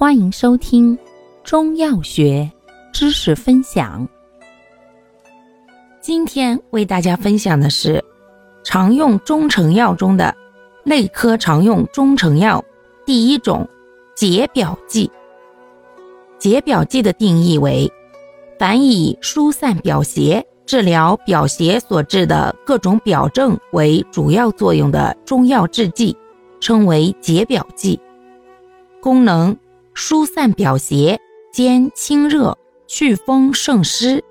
欢迎收听中药学知识分享。今天为大家分享的是常用中成药中的内科常用中成药第一种解表剂。解表剂的定义为：凡以疏散表邪、治疗表邪所致的各种表症为主要作用的中药制剂，称为解表剂。功能。疏散表邪，兼清热、祛风、胜湿、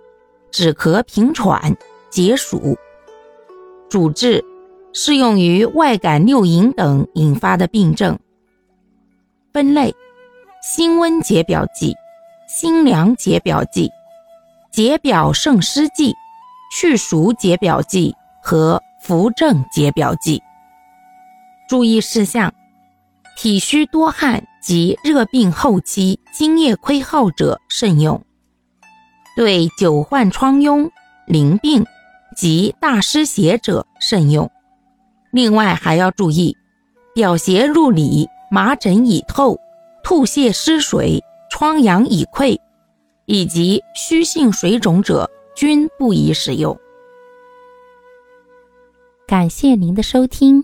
止咳平喘、解暑。主治适用于外感六淫等引发的病症。分类：辛温解表剂、辛凉解表剂、解表胜湿剂、去暑解表剂和扶正解表剂。注意事项。体虚多汗及热病后期津液亏耗者慎用，对久患疮痈、淋病及大湿邪者慎用。另外还要注意，表邪入里、麻疹已透、吐泻失水、疮疡已溃，以及虚性水肿者均不宜使用。感谢您的收听。